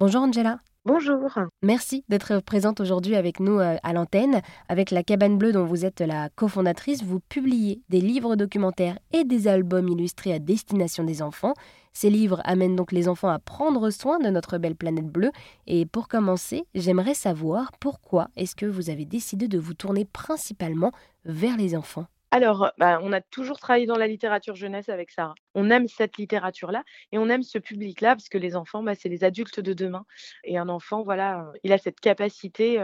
Bonjour Angela. Bonjour. Merci d'être présente aujourd'hui avec nous euh, à l'antenne. Avec la Cabane Bleue dont vous êtes la cofondatrice, vous publiez des livres documentaires et des albums illustrés à destination des enfants. Ces livres amènent donc les enfants à prendre soin de notre belle planète bleue. Et pour commencer, j'aimerais savoir pourquoi est-ce que vous avez décidé de vous tourner principalement vers les enfants? Alors, bah, on a toujours travaillé dans la littérature jeunesse avec Sarah. On aime cette littérature-là et on aime ce public-là parce que les enfants, bah, c'est les adultes de demain. Et un enfant, voilà, il a cette capacité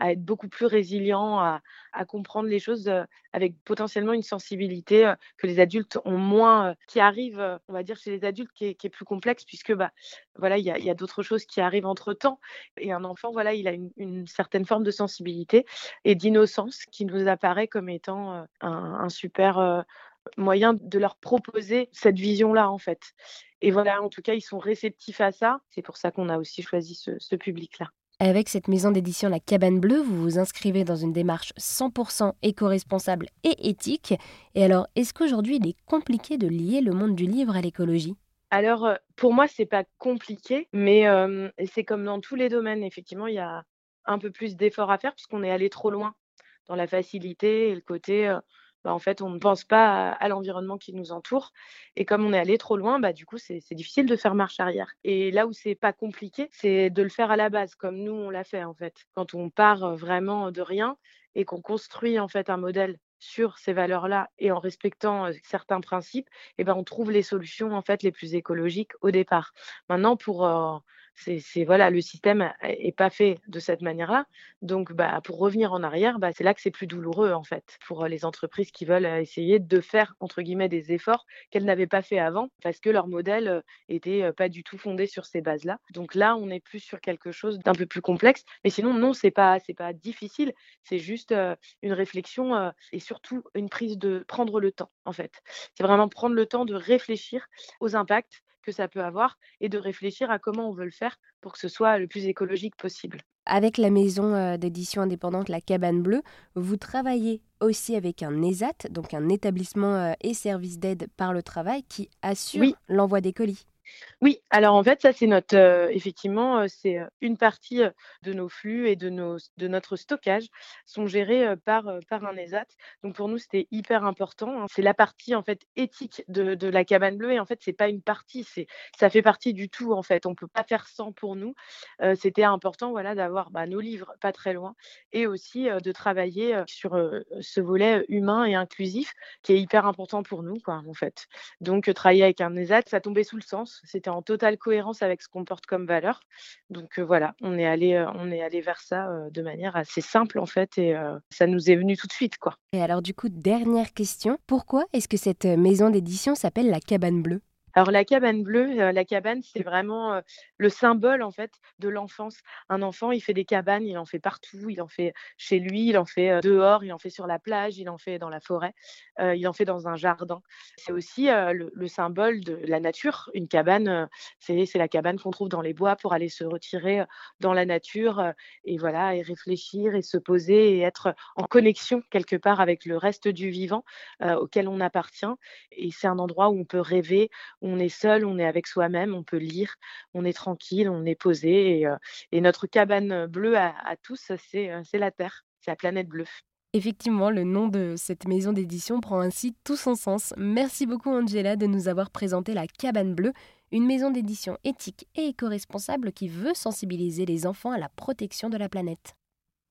à être beaucoup plus résilient, à, comprendre les choses avec potentiellement une sensibilité que les adultes ont moins, qui arrive, on va dire, chez les adultes, qui est, plus complexe puisque, bah, voilà, il y a, d'autres choses qui arrivent entre temps. Et un enfant, voilà, il a une certaine forme de sensibilité et d'innocence qui nous apparaît comme étant un un, super euh, moyen de leur proposer cette vision-là, en fait. Et voilà, en tout cas, ils sont réceptifs à ça. C'est pour ça qu'on a aussi choisi ce, public-là. Avec cette maison d'édition La Cabane Bleue, vous vous inscrivez dans une démarche 100% éco-responsable et éthique. Et alors, est-ce qu'aujourd'hui, il est compliqué de lier le monde du livre à l'écologie? Alors, euh, pour moi, c'est pas compliqué, mais euh, c'est comme dans tous les domaines. Effectivement, il y a un peu plus d'efforts à faire puisqu'on est allé trop loin dans la facilité et le côté bah, en fait, on ne pense pas à, l'environnement qui nous entoure. Et comme on est allé trop loin, bah, du coup, c'est difficile de faire marche arrière. Et là où c'est pas compliqué, c'est de le faire à la base, comme nous, on l'a fait, en fait. Quand on part vraiment de rien et qu'on construit, en fait, un modèle sur ces valeurs-là et en respectant certains principes, et ben on trouve les solutions en fait les plus écologiques au départ. Maintenant, pour c'est voilà, le système est pas fait de cette manière-là. Donc, bah, pour revenir en arrière, bah, c'est là que c'est plus douloureux en fait pour les entreprises qui veulent essayer de faire entre guillemets des efforts qu'elles n'avaient pas fait avant parce que leur modèle était pas du tout fondé sur ces bases-là. Donc là, on est plus sur quelque chose d'un peu plus complexe. Mais sinon, non, c'est pas c'est pas difficile. C'est juste une réflexion et surtout une prise de prendre le temps en fait. C'est vraiment prendre le temps de réfléchir aux impacts que ça peut avoir et de réfléchir à comment on veut le faire pour que ce soit le plus écologique possible. Avec la maison euh, d'édition indépendante La Cabane Bleue, vous travaillez aussi avec un ESAT, donc un établissement euh, et service d'aide par le travail qui assure l'envoi des colis. Oui, alors en fait, ça c'est notre euh, effectivement, euh, c'est euh, une partie de nos flux et de nos de notre stockage sont gérés par par un ESAT. Donc pour nous, c'était hyper important. Hein. C'est la partie en fait éthique de, de la cabane bleue et en fait, c'est pas une partie, c'est ça fait partie du tout en fait. On peut pas faire sans pour nous. c'était important voilà d'avoir bah, nos livres pas très loin et aussi de travailler sur ce volet humain et inclusif qui est hyper important pour nous quoi en fait. Donc travailler avec un ESAT, ça tombait sous le sens en totale cohérence avec ce qu'on porte comme valeur. Donc voilà, on est allé, on est allé vers ça de manière assez simple en fait, et ça nous est venu tout de suite quoi. Et alors du coup, dernière question, pourquoi est-ce que cette maison d'édition s'appelle la Cabane Bleue? Alors la cabane bleue, euh, la cabane, c'est vraiment euh, le symbole en fait de l'enfance. Un enfant, il fait des cabanes, il en fait partout, il en fait chez lui, il en fait euh, dehors, il en fait sur la plage, il en fait dans la forêt, il en fait dans un jardin. C'est aussi le, symbole de la nature. Une cabane, c'est la cabane qu'on trouve dans les bois pour aller se retirer dans la nature et voilà et réfléchir et se poser et être en connexion quelque part avec le reste du vivant auquel on appartient. Et c'est un endroit où on peut rêver, on est seul, on est avec soi-même, on peut lire, on est tranquille, on est posé. Et, euh, notre cabane bleue à, tous, euh, c'est la Terre, c'est la planète bleue. Effectivement, le nom de cette maison d'édition prend ainsi tout son sens. Merci beaucoup Angela de nous avoir présenté la Cabane Bleue, une maison d'édition éthique et éco-responsable qui veut sensibiliser les enfants à la protection de la planète.